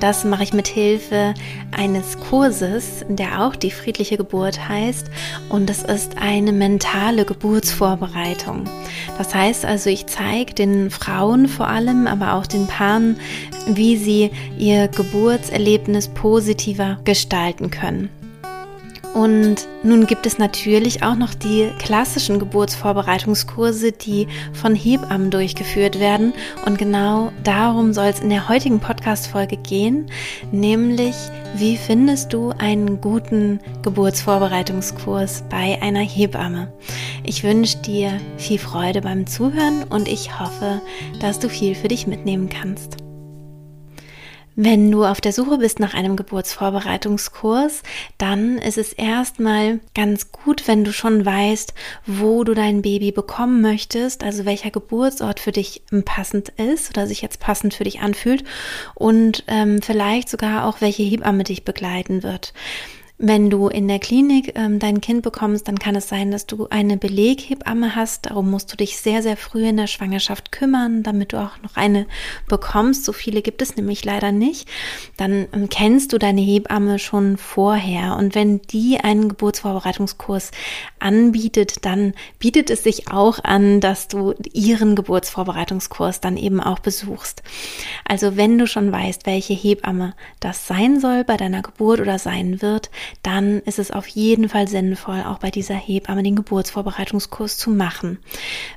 Das mache ich mit Hilfe eines Kurses, der auch die friedliche Geburt heißt. Und es ist eine mentale Geburtsvorbereitung. Das heißt also, ich zeige den Frauen vor allem, aber auch den Paaren, wie sie ihr Geburtserlebnis positiver gestalten können. Und nun gibt es natürlich auch noch die klassischen Geburtsvorbereitungskurse, die von Hebammen durchgeführt werden. Und genau darum soll es in der heutigen Podcast-Folge gehen, nämlich wie findest du einen guten Geburtsvorbereitungskurs bei einer Hebamme? Ich wünsche dir viel Freude beim Zuhören und ich hoffe, dass du viel für dich mitnehmen kannst. Wenn du auf der Suche bist nach einem Geburtsvorbereitungskurs, dann ist es erstmal ganz gut, wenn du schon weißt, wo du dein Baby bekommen möchtest, also welcher Geburtsort für dich passend ist oder sich jetzt passend für dich anfühlt und ähm, vielleicht sogar auch welche Hebamme dich begleiten wird. Wenn du in der Klinik ähm, dein Kind bekommst, dann kann es sein, dass du eine Beleghebamme hast. Darum musst du dich sehr, sehr früh in der Schwangerschaft kümmern, damit du auch noch eine bekommst. So viele gibt es nämlich leider nicht. Dann ähm, kennst du deine Hebamme schon vorher. Und wenn die einen Geburtsvorbereitungskurs anbietet, dann bietet es sich auch an, dass du ihren Geburtsvorbereitungskurs dann eben auch besuchst. Also wenn du schon weißt, welche Hebamme das sein soll bei deiner Geburt oder sein wird, dann ist es auf jeden Fall sinnvoll, auch bei dieser Hebamme den Geburtsvorbereitungskurs zu machen.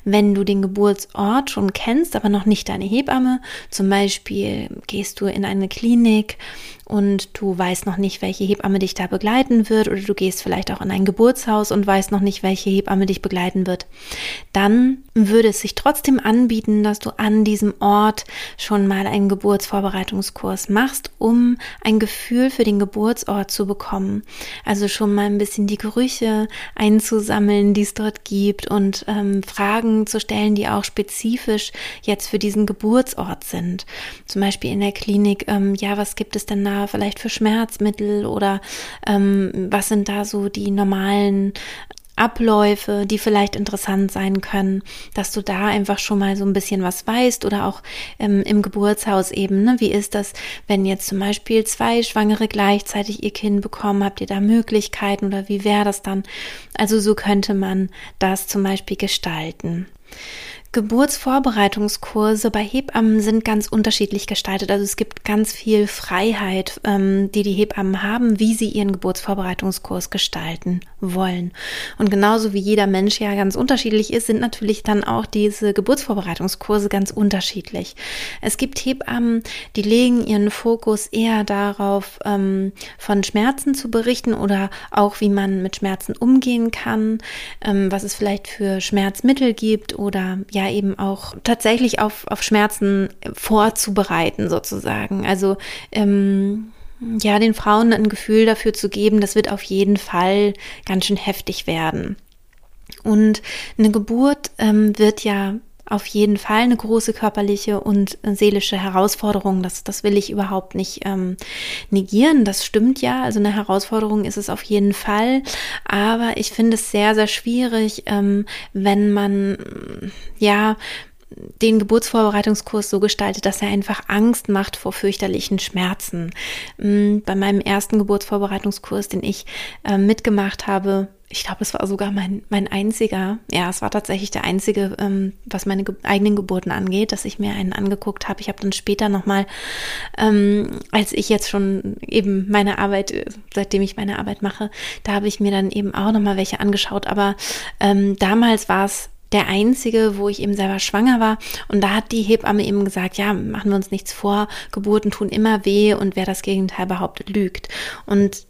Wenn du den Geburtsort schon kennst, aber noch nicht deine Hebamme, zum Beispiel gehst du in eine Klinik und du weißt noch nicht, welche Hebamme dich da begleiten wird oder du gehst vielleicht auch in ein Geburtshaus und weißt noch nicht, welche Hebamme dich begleiten wird, dann würde es sich trotzdem anbieten, dass du an diesem Ort schon mal einen Geburtsvorbereitungskurs machst, um ein Gefühl für den Geburtsort zu bekommen. Also schon mal ein bisschen die Gerüche einzusammeln, die es dort gibt und ähm, Fragen zu stellen, die auch spezifisch jetzt für diesen Geburtsort sind. Zum Beispiel in der Klinik, ähm, ja, was gibt es denn vielleicht für Schmerzmittel oder ähm, was sind da so die normalen Abläufe, die vielleicht interessant sein können, dass du da einfach schon mal so ein bisschen was weißt oder auch ähm, im Geburtshaus eben, ne? Wie ist das, wenn jetzt zum Beispiel zwei Schwangere gleichzeitig ihr Kind bekommen? Habt ihr da Möglichkeiten oder wie wäre das dann? Also so könnte man das zum Beispiel gestalten. Geburtsvorbereitungskurse bei Hebammen sind ganz unterschiedlich gestaltet. Also es gibt ganz viel Freiheit, ähm, die die Hebammen haben, wie sie ihren Geburtsvorbereitungskurs gestalten wollen. Und genauso wie jeder Mensch ja ganz unterschiedlich ist, sind natürlich dann auch diese Geburtsvorbereitungskurse ganz unterschiedlich. Es gibt Hebammen, die legen ihren Fokus eher darauf, ähm, von Schmerzen zu berichten oder auch wie man mit Schmerzen umgehen kann, ähm, was es vielleicht für Schmerzmittel gibt oder ja eben auch tatsächlich auf, auf Schmerzen vorzubereiten sozusagen. Also ähm, ja, den Frauen ein Gefühl dafür zu geben, das wird auf jeden Fall ganz schön heftig werden. Und eine Geburt ähm, wird ja auf jeden Fall eine große körperliche und seelische Herausforderung. Das, das will ich überhaupt nicht ähm, negieren. Das stimmt ja. Also eine Herausforderung ist es auf jeden Fall. Aber ich finde es sehr, sehr schwierig, ähm, wenn man ja den Geburtsvorbereitungskurs so gestaltet, dass er einfach Angst macht vor fürchterlichen Schmerzen. Mm, bei meinem ersten Geburtsvorbereitungskurs, den ich äh, mitgemacht habe, ich glaube, es war sogar mein, mein einziger, ja, es war tatsächlich der einzige, ähm, was meine ge eigenen Geburten angeht, dass ich mir einen angeguckt habe. Ich habe dann später nochmal, ähm, als ich jetzt schon eben meine Arbeit, seitdem ich meine Arbeit mache, da habe ich mir dann eben auch nochmal welche angeschaut. Aber ähm, damals war es der einzige, wo ich eben selber schwanger war. Und da hat die Hebamme eben gesagt, ja, machen wir uns nichts vor, Geburten tun immer weh und wer das Gegenteil behauptet, lügt. Und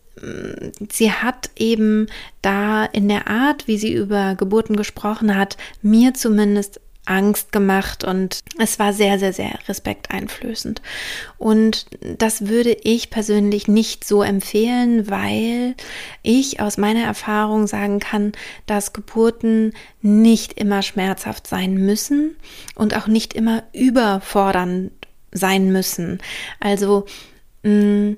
sie hat eben da in der Art, wie sie über Geburten gesprochen hat, mir zumindest Angst gemacht und es war sehr, sehr, sehr respekteinflößend. Und das würde ich persönlich nicht so empfehlen, weil ich aus meiner Erfahrung sagen kann, dass Geburten nicht immer schmerzhaft sein müssen und auch nicht immer überfordern sein müssen. Also mh, mm,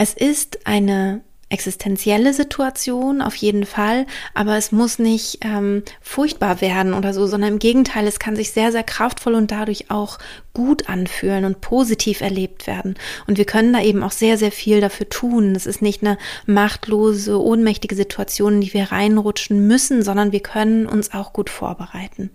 es ist eine existenzielle Situation, auf jeden Fall, aber es muss nicht ähm, furchtbar werden oder so, sondern im Gegenteil, es kann sich sehr, sehr kraftvoll und dadurch auch gut anfühlen und positiv erlebt werden. Und wir können da eben auch sehr, sehr viel dafür tun. Es ist nicht eine machtlose, ohnmächtige Situation, in die wir reinrutschen müssen, sondern wir können uns auch gut vorbereiten.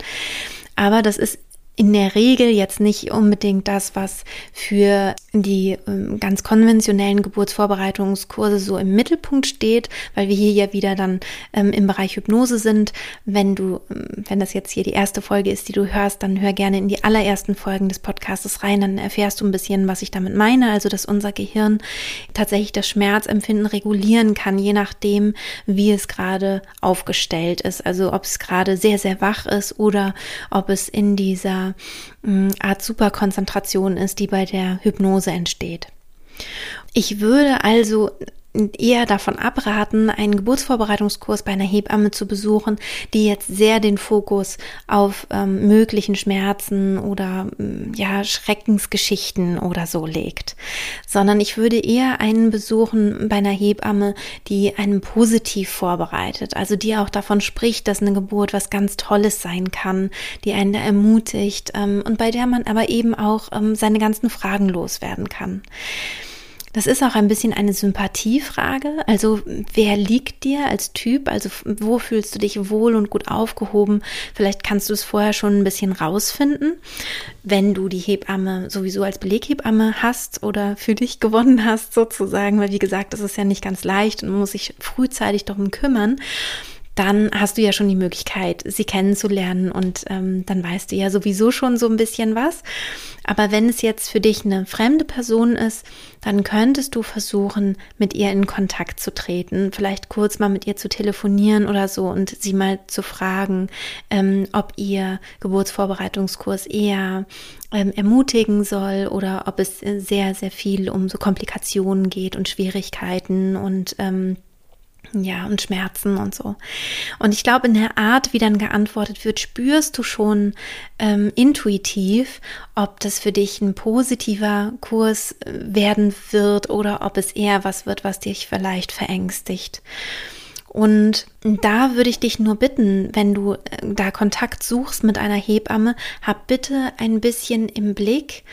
Aber das ist in der Regel jetzt nicht unbedingt das, was für die ähm, ganz konventionellen Geburtsvorbereitungskurse so im Mittelpunkt steht, weil wir hier ja wieder dann ähm, im Bereich Hypnose sind. Wenn du, ähm, wenn das jetzt hier die erste Folge ist, die du hörst, dann hör gerne in die allerersten Folgen des Podcastes rein, dann erfährst du ein bisschen, was ich damit meine. Also, dass unser Gehirn tatsächlich das Schmerzempfinden regulieren kann, je nachdem, wie es gerade aufgestellt ist. Also, ob es gerade sehr, sehr wach ist oder ob es in dieser Art Superkonzentration ist, die bei der Hypnose entsteht. Ich würde also eher davon abraten, einen Geburtsvorbereitungskurs bei einer Hebamme zu besuchen, die jetzt sehr den Fokus auf ähm, möglichen Schmerzen oder ähm, ja Schreckensgeschichten oder so legt, sondern ich würde eher einen besuchen bei einer Hebamme, die einen positiv vorbereitet, also die auch davon spricht, dass eine Geburt was ganz Tolles sein kann, die einen ermutigt ähm, und bei der man aber eben auch ähm, seine ganzen Fragen loswerden kann. Das ist auch ein bisschen eine Sympathiefrage. Also wer liegt dir als Typ? Also wo fühlst du dich wohl und gut aufgehoben? Vielleicht kannst du es vorher schon ein bisschen rausfinden, wenn du die Hebamme sowieso als Beleghebamme hast oder für dich gewonnen hast sozusagen. Weil wie gesagt, das ist ja nicht ganz leicht und man muss sich frühzeitig darum kümmern dann hast du ja schon die Möglichkeit, sie kennenzulernen und ähm, dann weißt du ja sowieso schon so ein bisschen was. Aber wenn es jetzt für dich eine fremde Person ist, dann könntest du versuchen, mit ihr in Kontakt zu treten, vielleicht kurz mal mit ihr zu telefonieren oder so und sie mal zu fragen, ähm, ob ihr Geburtsvorbereitungskurs eher ähm, ermutigen soll oder ob es sehr, sehr viel um so Komplikationen geht und Schwierigkeiten und ähm, ja, und Schmerzen und so. Und ich glaube, in der Art, wie dann geantwortet wird, spürst du schon ähm, intuitiv, ob das für dich ein positiver Kurs äh, werden wird oder ob es eher was wird, was dich vielleicht verängstigt. Und da würde ich dich nur bitten, wenn du äh, da Kontakt suchst mit einer Hebamme, hab bitte ein bisschen im Blick,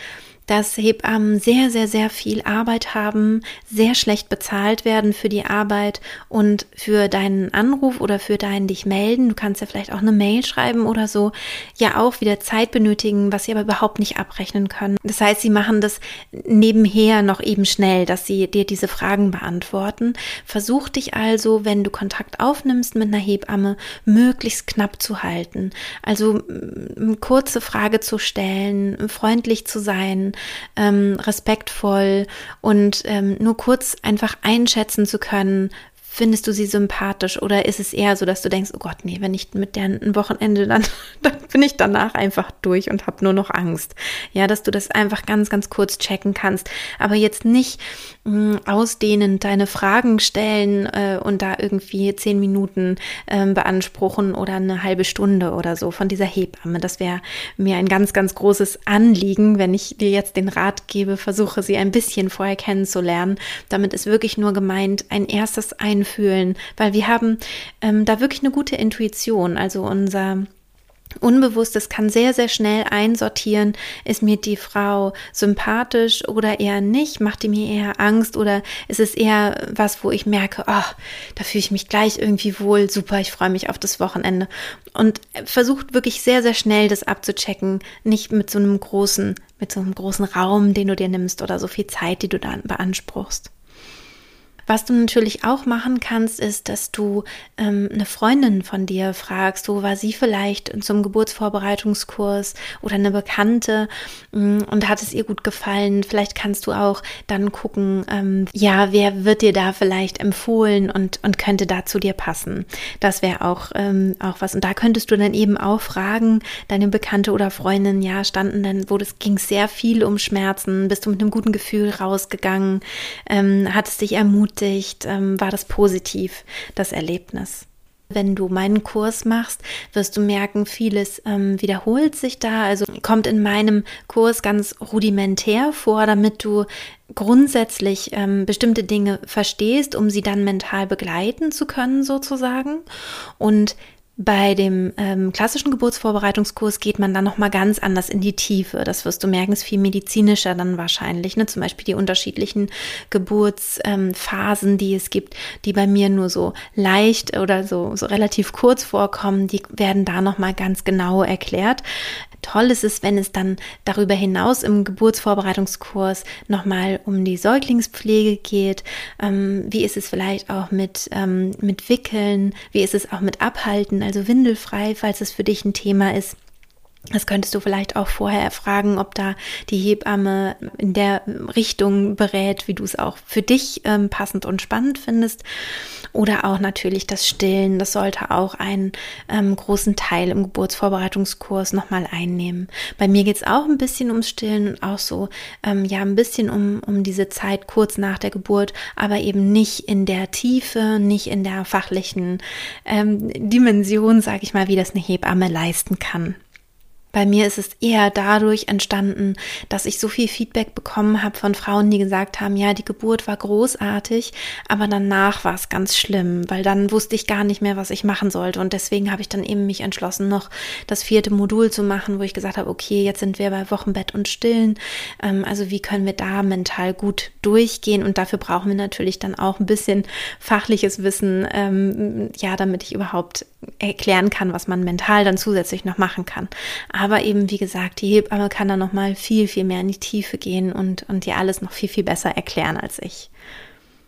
dass Hebammen sehr, sehr, sehr viel Arbeit haben, sehr schlecht bezahlt werden für die Arbeit und für deinen Anruf oder für deinen dich melden. Du kannst ja vielleicht auch eine Mail schreiben oder so, ja auch wieder Zeit benötigen, was sie aber überhaupt nicht abrechnen können. Das heißt, sie machen das nebenher noch eben schnell, dass sie dir diese Fragen beantworten. Versuch dich also, wenn du Kontakt aufnimmst mit einer Hebamme, möglichst knapp zu halten. Also kurze Frage zu stellen, freundlich zu sein, ähm, respektvoll und ähm, nur kurz einfach einschätzen zu können, Findest du sie sympathisch oder ist es eher so, dass du denkst, oh Gott, nee, wenn ich mit der ein Wochenende, dann, dann bin ich danach einfach durch und habe nur noch Angst. Ja, dass du das einfach ganz, ganz kurz checken kannst, aber jetzt nicht mh, hm, ausdehnen, deine Fragen stellen äh, und da irgendwie zehn Minuten äh, beanspruchen oder eine halbe Stunde oder so von dieser Hebamme. Das wäre mir ein ganz, ganz großes Anliegen, wenn ich dir jetzt den Rat gebe, versuche sie ein bisschen vorher kennenzulernen. Damit ist wirklich nur gemeint, ein erstes Ein fühlen, weil wir haben ähm, da wirklich eine gute Intuition. Also unser Unbewusstes kann sehr, sehr schnell einsortieren, ist mir die Frau sympathisch oder eher nicht, macht die mir eher Angst oder ist es eher was, wo ich merke, oh, da fühle ich mich gleich irgendwie wohl, super, ich freue mich auf das Wochenende. Und versucht wirklich sehr, sehr schnell das abzuchecken, nicht mit so einem großen, mit so einem großen Raum, den du dir nimmst oder so viel Zeit, die du dann beanspruchst. Was du natürlich auch machen kannst, ist, dass du ähm, eine Freundin von dir fragst, wo war sie vielleicht zum Geburtsvorbereitungskurs oder eine Bekannte mh, mm, und hat es ihr gut gefallen. Vielleicht kannst du auch dann gucken, ähm, ja, wer wird dir da vielleicht empfohlen und, und könnte da zu dir passen. Das wäre auch, ähm, auch was. Und da könntest du dann eben auch fragen, deine Bekannte oder Freundin, ja, standen dann, wo das ging sehr viel um Schmerzen, bist du mit einem guten Gefühl rausgegangen, ähm, hat es dich ermutigt, ermutigt? Ähm, war das positiv, das Erlebnis? Wenn du meinen Kurs machst, wirst du merken, vieles ähm, wiederholt sich da. Also kommt in meinem Kurs ganz rudimentär vor, damit du grundsätzlich ähm, bestimmte Dinge verstehst, um sie dann mental begleiten zu können, sozusagen. Und bei dem ähm, klassischen Geburtsvorbereitungskurs geht man dann nochmal ganz anders in die Tiefe. Das wirst du merken, ist viel medizinischer dann wahrscheinlich. Ne? Zum Beispiel die unterschiedlichen Geburtsphasen, ähm, die es gibt, die bei mir nur so leicht oder so, so relativ kurz vorkommen, die werden da nochmal ganz genau erklärt. Toll ist es, wenn es dann darüber hinaus im Geburtsvorbereitungskurs nochmal um die Säuglingspflege geht. Ähm, wie ist es vielleicht auch mit, ähm, mit Wickeln? Wie ist es auch mit Abhalten, also windelfrei, falls es für dich ein Thema ist? Das könntest du vielleicht auch vorher fragen, ob da die Hebamme in der Richtung berät, wie du es auch für dich ähm, passend und spannend findest. Oder auch natürlich das Stillen, das sollte auch einen ähm, großen Teil im Geburtsvorbereitungskurs nochmal einnehmen. Bei mir geht es auch ein bisschen ums Stillen und auch so, ähm, ja, ein bisschen um, um diese Zeit kurz nach der Geburt, aber eben nicht in der Tiefe, nicht in der fachlichen ähm, Dimension, sage ich mal, wie das eine Hebamme leisten kann. Bei mir ist es eher dadurch entstanden, dass ich so viel Feedback bekommen habe von Frauen, die gesagt haben, ja, die Geburt war großartig, aber danach war es ganz schlimm, weil dann wusste ich gar nicht mehr, was ich machen sollte. Und deswegen habe ich dann eben mich entschlossen, noch das vierte Modul zu machen, wo ich gesagt habe, okay, jetzt sind wir bei Wochenbett und Stillen. Ähm, also wie können wir da mental gut durchgehen? Und dafür brauchen wir natürlich dann auch ein bisschen fachliches Wissen, ähm, ja, damit ich überhaupt erklären kann, was man mental dann zusätzlich noch machen kann. Aber eben, wie gesagt, die Hebamme kann da nochmal viel, viel mehr in die Tiefe gehen und, und dir alles noch viel, viel besser erklären als ich.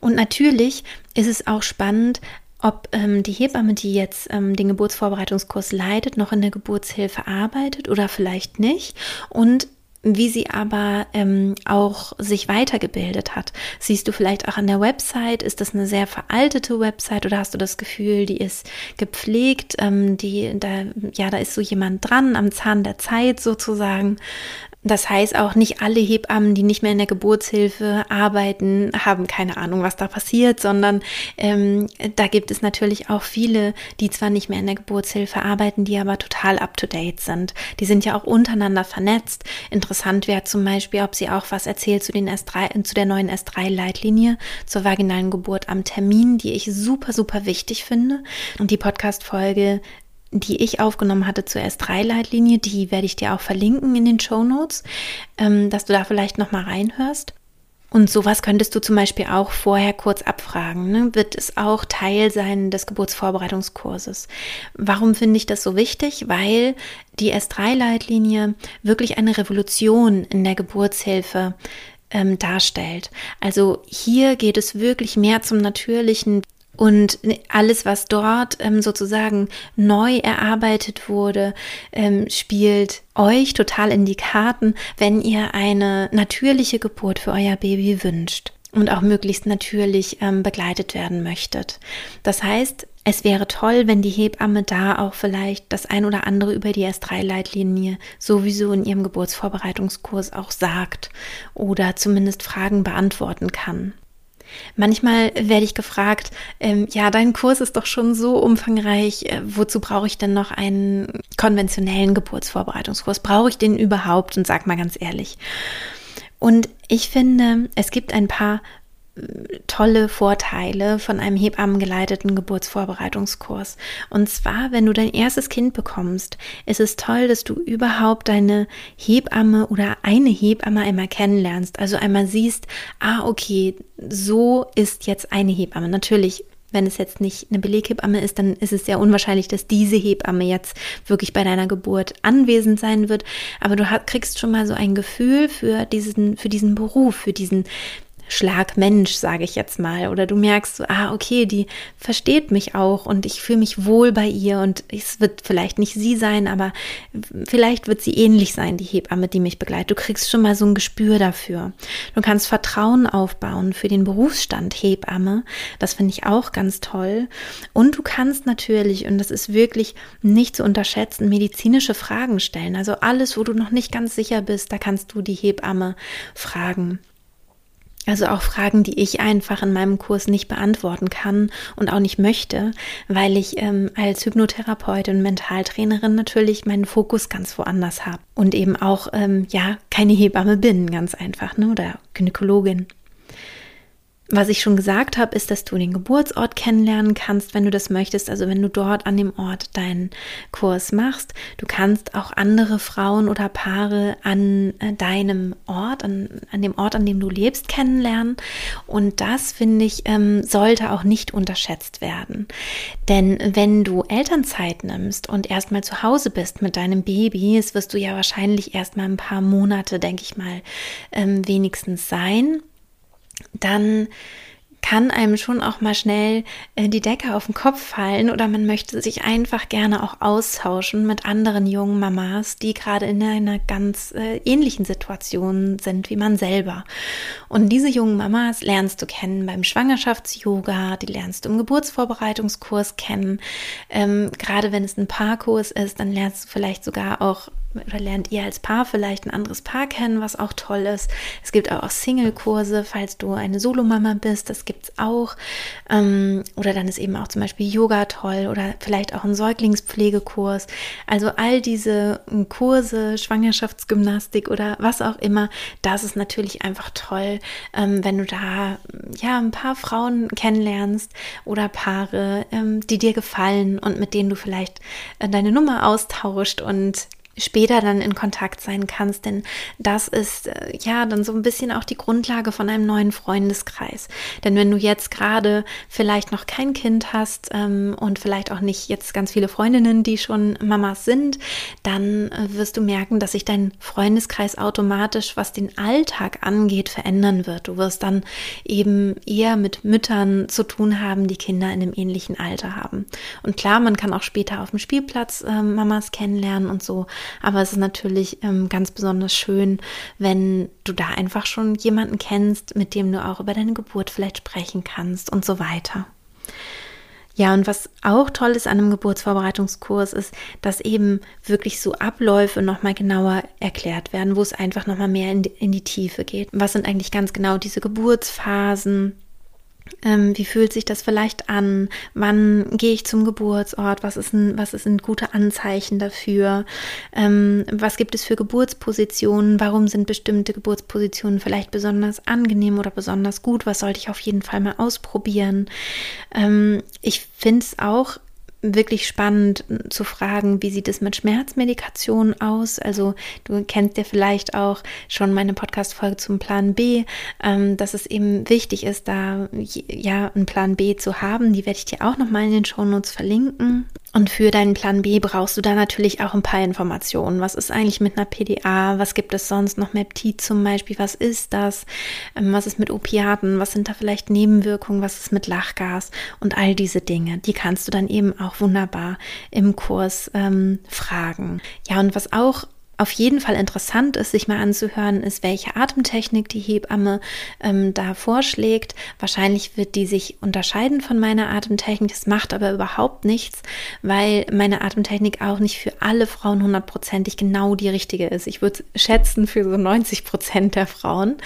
Und natürlich ist es auch spannend, ob ähm, die Hebamme, die jetzt ähm, den Geburtsvorbereitungskurs leitet, noch in der Geburtshilfe arbeitet oder vielleicht nicht. Und wie sie aber ähm, auch sich weitergebildet hat. Siehst du vielleicht auch an der Website, ist das eine sehr veraltete Website oder hast du das Gefühl, die ist gepflegt, ähm, die, da, ja, da ist so jemand dran am Zahn der Zeit sozusagen. Das heißt auch nicht alle Hebammen, die nicht mehr in der Geburtshilfe arbeiten, haben keine Ahnung, was da passiert, sondern ähm, da gibt es natürlich auch viele, die zwar nicht mehr in der Geburtshilfe arbeiten, die aber total up-to-date sind. Die sind ja auch untereinander vernetzt. Interessant wäre zum Beispiel, ob sie auch was erzählt zu, den S3, zu der neuen S3-Leitlinie zur vaginalen Geburt am Termin, die ich super, super wichtig finde. Und die Podcast-Folge die ich aufgenommen hatte zur S3-Leitlinie, die werde ich dir auch verlinken in den Show Notes, ähm, dass du da vielleicht nochmal reinhörst. Und sowas könntest du zum Beispiel auch vorher kurz abfragen. Ne? Wird es auch Teil sein des Geburtsvorbereitungskurses? Warum finde ich das so wichtig? Weil die S3-Leitlinie wirklich eine Revolution in der Geburtshilfe ähm, darstellt. Also hier geht es wirklich mehr zum natürlichen und alles, was dort ähm, sozusagen neu erarbeitet wurde, ähm, spielt euch total in die Karten, wenn ihr eine natürliche Geburt für euer Baby wünscht und auch möglichst natürlich ähm, begleitet werden möchtet. Das heißt, es wäre toll, wenn die Hebamme da auch vielleicht das ein oder andere über die S3-Leitlinie sowieso in ihrem Geburtsvorbereitungskurs auch sagt oder zumindest Fragen beantworten kann. Manchmal werde ich gefragt, ähm, ja, dein Kurs ist doch schon so umfangreich, äh, wozu brauche ich denn noch einen konventionellen Geburtsvorbereitungskurs? Brauche ich den überhaupt? Und sag mal ganz ehrlich. Und ich finde, es gibt ein paar tolle Vorteile von einem hebammengeleiteten Geburtsvorbereitungskurs. Und zwar, wenn du dein erstes Kind bekommst, ist es toll, dass du überhaupt deine Hebamme oder eine Hebamme einmal kennenlernst. Also einmal siehst, ah, okay, so ist jetzt eine Hebamme. Natürlich wenn es jetzt nicht eine Beleghebamme ist, dann ist es sehr unwahrscheinlich, dass diese Hebamme jetzt wirklich bei deiner Geburt anwesend sein wird. Aber du kriegst schon mal so ein Gefühl für diesen, für diesen Beruf, für diesen Schlagmensch, sage ich jetzt mal. Oder du merkst so, ah, okay, die versteht mich auch und ich fühle mich wohl bei ihr und es wird vielleicht nicht sie sein, aber vielleicht wird sie ähnlich sein, die Hebamme, die mich begleitet. Du kriegst schon mal so ein Gespür dafür. Du kannst Vertrauen aufbauen für den Berufsstand Hebamme. Das finde ich auch ganz toll. Und du kannst natürlich, und das ist wirklich nicht zu unterschätzen, medizinische Fragen stellen. Also alles, wo du noch nicht ganz sicher bist, da kannst du die Hebamme fragen. Also auch Fragen, die ich einfach in meinem Kurs nicht beantworten kann und auch nicht möchte, weil ich ähm, als Hypnotherapeutin und Mentaltrainerin natürlich meinen Fokus ganz woanders habe und eben auch ähm, ja keine Hebamme bin, ganz einfach, ne? Oder Gynäkologin. Was ich schon gesagt habe, ist, dass du den Geburtsort kennenlernen kannst, wenn du das möchtest. Also wenn du dort an dem Ort deinen Kurs machst. Du kannst auch andere Frauen oder Paare an äh, deinem Ort, an, an dem Ort, an dem du lebst, kennenlernen. Und das, finde ich, ähm, sollte auch nicht unterschätzt werden. Denn wenn du Elternzeit nimmst und erstmal zu Hause bist mit deinem Baby, es wirst du ja wahrscheinlich erstmal ein paar Monate, denke ich mal, ähm, wenigstens sein dann kann einem schon auch mal schnell äh, die Decke auf den Kopf fallen oder man möchte sich einfach gerne auch austauschen mit anderen jungen Mamas, die gerade in einer ganz äh, ähnlichen Situation sind wie man selber. Und diese jungen Mamas lernst du kennen beim Schwangerschafts-Yoga, die lernst du im Geburtsvorbereitungskurs kennen. Ähm, gerade wenn es ein Paarkurs ist, dann lernst du vielleicht sogar auch oder lernt ihr als Paar vielleicht ein anderes Paar kennen, was auch toll ist. Es gibt auch Single-Kurse, falls du eine Solomama bist, das gibt es auch. Ähm, oder dann ist eben auch zum Beispiel Yoga toll oder vielleicht auch ein Säuglingspflegekurs. Also all diese Kurse, Schwangerschaftsgymnastik oder was auch immer, das ist natürlich einfach toll, ähm, wenn du da ja ein paar Frauen kennenlernst oder Paare, ähm, die dir gefallen und mit denen du vielleicht äh, deine Nummer austauscht und später dann in Kontakt sein kannst, denn das ist äh, ja dann so ein bisschen auch die Grundlage von einem neuen Freundeskreis. Denn wenn du jetzt gerade vielleicht noch kein Kind hast ähm, und vielleicht auch nicht jetzt ganz viele Freundinnen, die schon Mamas sind, dann äh, wirst du merken, dass sich dein Freundeskreis automatisch, was den Alltag angeht, verändern wird. Du wirst dann eben eher mit Müttern zu tun haben, die Kinder in einem ähnlichen Alter haben. Und klar, man kann auch später auf dem Spielplatz äh, Mamas kennenlernen und so. Aber es ist natürlich ähm, ganz besonders schön, wenn du da einfach schon jemanden kennst, mit dem du auch über deine Geburt vielleicht sprechen kannst und so weiter. Ja, und was auch toll ist an einem Geburtsvorbereitungskurs ist, dass eben wirklich so Abläufe nochmal genauer erklärt werden, wo es einfach nochmal mehr in die, in die Tiefe geht. Was sind eigentlich ganz genau diese Geburtsphasen? Ähm, wie fühlt sich das vielleicht an? Wann gehe ich zum Geburtsort? Was ist ein, was ist ein gute Anzeichen dafür? Ähm, was gibt es für Geburtspositionen? Warum sind bestimmte Geburtspositionen vielleicht besonders angenehm oder besonders gut? Was sollte ich auf jeden Fall mal ausprobieren? Ähm, ich finde es auch wirklich spannend zu fragen, wie sieht es mit Schmerzmedikation aus? Also du kennst ja vielleicht auch schon meine Podcast-Folge zum Plan B, ähm, dass es eben wichtig ist, da ja einen Plan B zu haben. Die werde ich dir auch nochmal in den Shownotes verlinken. Und für deinen Plan B brauchst du da natürlich auch ein paar Informationen. Was ist eigentlich mit einer PDA? Was gibt es sonst noch? Meptid zum Beispiel. Was ist das? Ähm, was ist mit Opiaten? Was sind da vielleicht Nebenwirkungen? Was ist mit Lachgas? Und all diese Dinge, die kannst du dann eben auch wunderbar im Kurs ähm, fragen. Ja, und was auch auf jeden Fall interessant ist, sich mal anzuhören, ist, welche Atemtechnik die Hebamme ähm, da vorschlägt. Wahrscheinlich wird die sich unterscheiden von meiner Atemtechnik. Das macht aber überhaupt nichts, weil meine Atemtechnik auch nicht für alle Frauen hundertprozentig genau die richtige ist. Ich würde schätzen für so 90 Prozent der Frauen.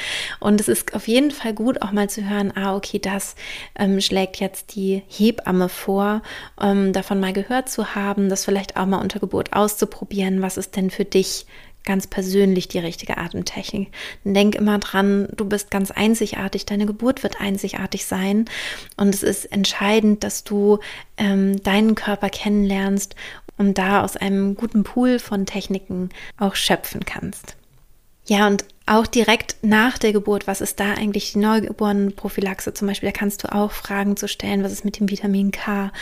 Und es ist auf jeden Fall gut, auch mal zu hören, ah, okay, das ähm, schlägt jetzt die Hebamme vor, ähm, davon mal gehört zu haben, das vielleicht auch mal unter Geburt auszuprobieren. Was ist denn für dich ganz persönlich die richtige Atemtechnik. Denk immer dran, du bist ganz einzigartig, deine Geburt wird einzigartig sein und es ist entscheidend, dass du ähm, deinen Körper kennenlernst und da aus einem guten Pool von Techniken auch schöpfen kannst. Ja, und auch direkt nach der Geburt, was ist da eigentlich die Neugeborenenprophylaxe zum Beispiel? Da kannst du auch Fragen zu stellen, was ist mit dem Vitamin K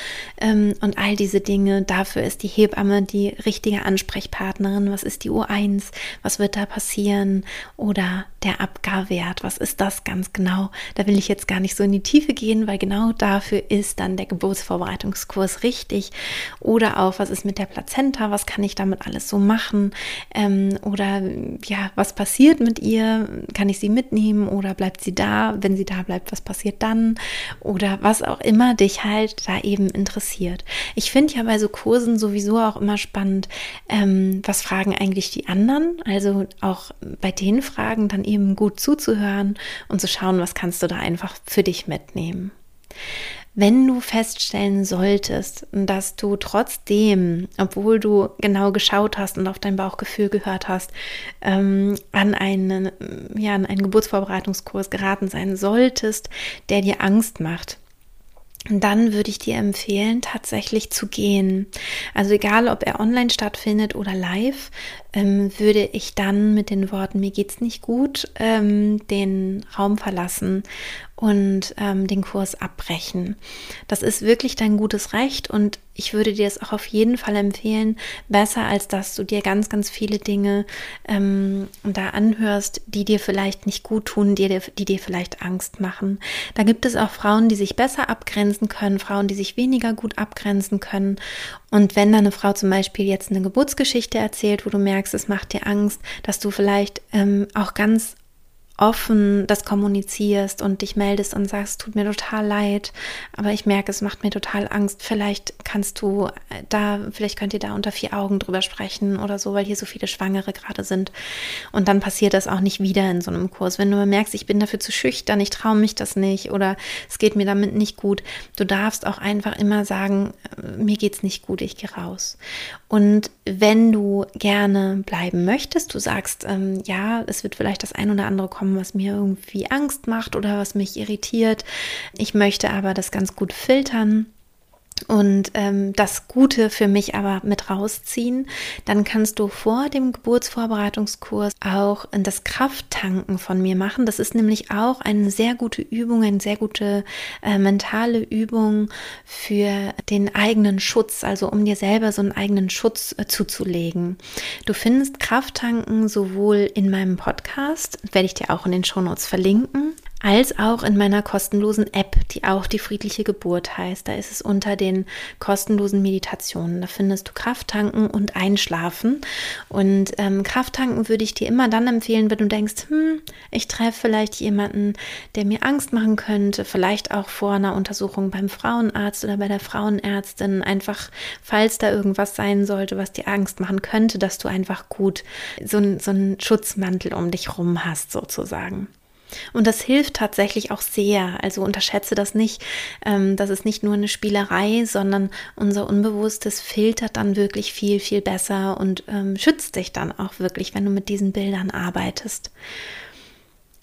ähm, und all diese Dinge. Dafür ist die Hebamme die richtige Ansprechpartnerin. Was ist die U1? Was wird da passieren? Oder der Abgarwert, was ist das ganz genau? Da will ich jetzt gar nicht so in die Tiefe gehen, weil genau dafür ist dann der Geburtsvorbereitungskurs richtig. Oder auch, was ist mit der Plazenta? Was kann ich damit alles so machen? Ähm, oder ja, was passiert mit mit ihr? Kann ich sie mitnehmen oder bleibt sie da? Wenn sie da bleibt, was passiert dann? Oder was auch immer dich halt da eben interessiert. Ich finde ja bei so Kursen sowieso auch immer spannend, ähm, was fragen eigentlich die anderen? Also auch bei den Fragen dann eben gut zuzuhören und zu schauen, was kannst du da einfach für dich mitnehmen. Wenn du feststellen solltest, dass du trotzdem, obwohl du genau geschaut hast und auf dein Bauchgefühl gehört hast, ähm, an, einen, ja, an einen Geburtsvorbereitungskurs geraten sein solltest, der dir Angst macht, dann würde ich dir empfehlen, tatsächlich zu gehen. Also egal, ob er online stattfindet oder live, ähm, würde ich dann mit den Worten, mir geht's nicht gut, ähm, den Raum verlassen und ähm, den Kurs abbrechen. Das ist wirklich dein gutes Recht und ich würde dir es auch auf jeden Fall empfehlen, besser als dass du dir ganz, ganz viele Dinge ähm, da anhörst, die dir vielleicht nicht gut tun, die die dir vielleicht Angst machen. Da gibt es auch Frauen, die sich besser abgrenzen können, Frauen, die sich weniger gut abgrenzen können. Und wenn da eine Frau zum Beispiel jetzt eine Geburtsgeschichte erzählt, wo du merkst, es macht dir Angst, dass du vielleicht ähm, auch ganz offen das kommunizierst und dich meldest und sagst, tut mir total leid, aber ich merke, es macht mir total Angst. Vielleicht kannst du da, vielleicht könnt ihr da unter vier Augen drüber sprechen oder so, weil hier so viele Schwangere gerade sind. Und dann passiert das auch nicht wieder in so einem Kurs. Wenn du merkst, ich bin dafür zu schüchtern, ich traue mich das nicht oder es geht mir damit nicht gut, du darfst auch einfach immer sagen, mir geht's nicht gut, ich gehe raus. Und wenn du gerne bleiben möchtest, du sagst, ähm, ja, es wird vielleicht das ein oder andere kommen, was mir irgendwie Angst macht oder was mich irritiert. Ich möchte aber das ganz gut filtern und ähm, das Gute für mich aber mit rausziehen, dann kannst du vor dem Geburtsvorbereitungskurs auch das Krafttanken von mir machen. Das ist nämlich auch eine sehr gute Übung, eine sehr gute äh, mentale Übung für den eigenen Schutz, also um dir selber so einen eigenen Schutz äh, zuzulegen. Du findest Krafttanken sowohl in meinem Podcast, werde ich dir auch in den Shownotes verlinken, als auch in meiner kostenlosen App, die auch die friedliche Geburt heißt. Da ist es unter den kostenlosen Meditationen. Da findest du Krafttanken und Einschlafen. Und ähm, Krafttanken würde ich dir immer dann empfehlen, wenn du denkst, hm, ich treffe vielleicht jemanden, der mir Angst machen könnte, vielleicht auch vor einer Untersuchung beim Frauenarzt oder bei der Frauenärztin, einfach falls da irgendwas sein sollte, was dir Angst machen könnte, dass du einfach gut so, so einen Schutzmantel um dich rum hast, sozusagen. Und das hilft tatsächlich auch sehr. Also unterschätze das nicht. Ähm, das ist nicht nur eine Spielerei, sondern unser Unbewusstes filtert dann wirklich viel, viel besser und ähm, schützt dich dann auch wirklich, wenn du mit diesen Bildern arbeitest.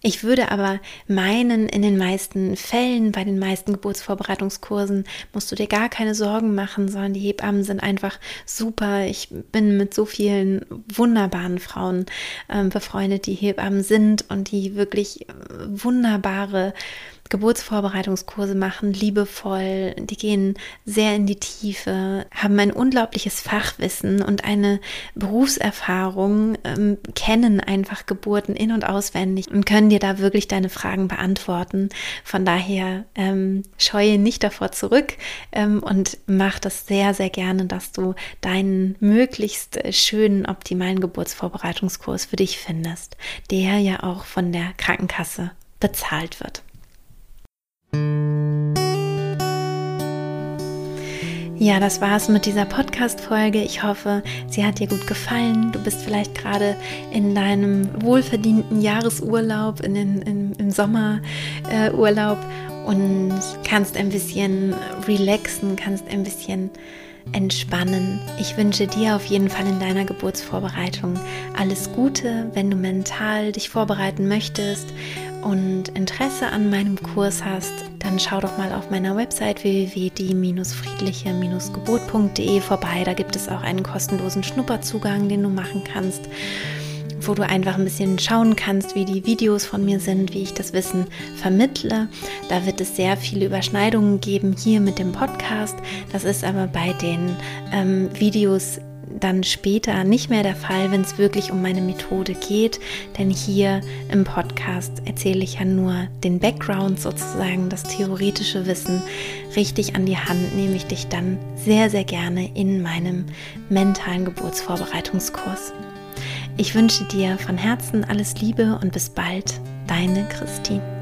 Ich würde aber meinen, in den meisten Fällen, bei den meisten Geburtsvorbereitungskursen, musst du dir gar keine Sorgen machen, sondern die Hebammen sind einfach super. Ich bin mit so vielen wunderbaren Frauen äh, befreundet, die Hebammen sind und die wirklich wunderbare Geburtsvorbereitungskurse machen, liebevoll, die gehen sehr in die Tiefe, haben ein unglaubliches Fachwissen und eine Berufserfahrung, ähm, kennen einfach Geburten in und auswendig und können dir da wirklich deine Fragen beantworten. Von daher ähm, scheue nicht davor zurück ähm, und mach das sehr, sehr gerne, dass du deinen möglichst äh, schönen, optimalen Geburtsvorbereitungskurs für dich findest, der ja auch von der Krankenkasse bezahlt wird. Ja, das war's mit dieser Podcast-Folge. Ich hoffe, sie hat dir gut gefallen. Du bist vielleicht gerade in deinem wohlverdienten Jahresurlaub, in den, in, im Sommerurlaub äh, und kannst ein bisschen relaxen, kannst ein bisschen entspannen. Ich wünsche dir auf jeden Fall in deiner Geburtsvorbereitung alles Gute, wenn du mental dich vorbereiten möchtest und Interesse an meinem Kurs hast, dann schau doch mal auf meiner Website www.die-friedliche-geburt.de vorbei. Da gibt es auch einen kostenlosen Schnupperzugang, den du machen kannst, wo du einfach ein bisschen schauen kannst, wie die Videos von mir sind, wie ich das Wissen vermittle. Da wird es sehr viele Überschneidungen geben hier mit dem Podcast. Das ist aber bei den ähm, Videos dann später nicht mehr der Fall, wenn es wirklich um meine Methode geht. Denn hier im Podcast erzähle ich ja nur den Background sozusagen, das theoretische Wissen richtig an die Hand, nehme ich dich dann sehr, sehr gerne in meinem mentalen Geburtsvorbereitungskurs. Ich wünsche dir von Herzen alles Liebe und bis bald, deine Christine.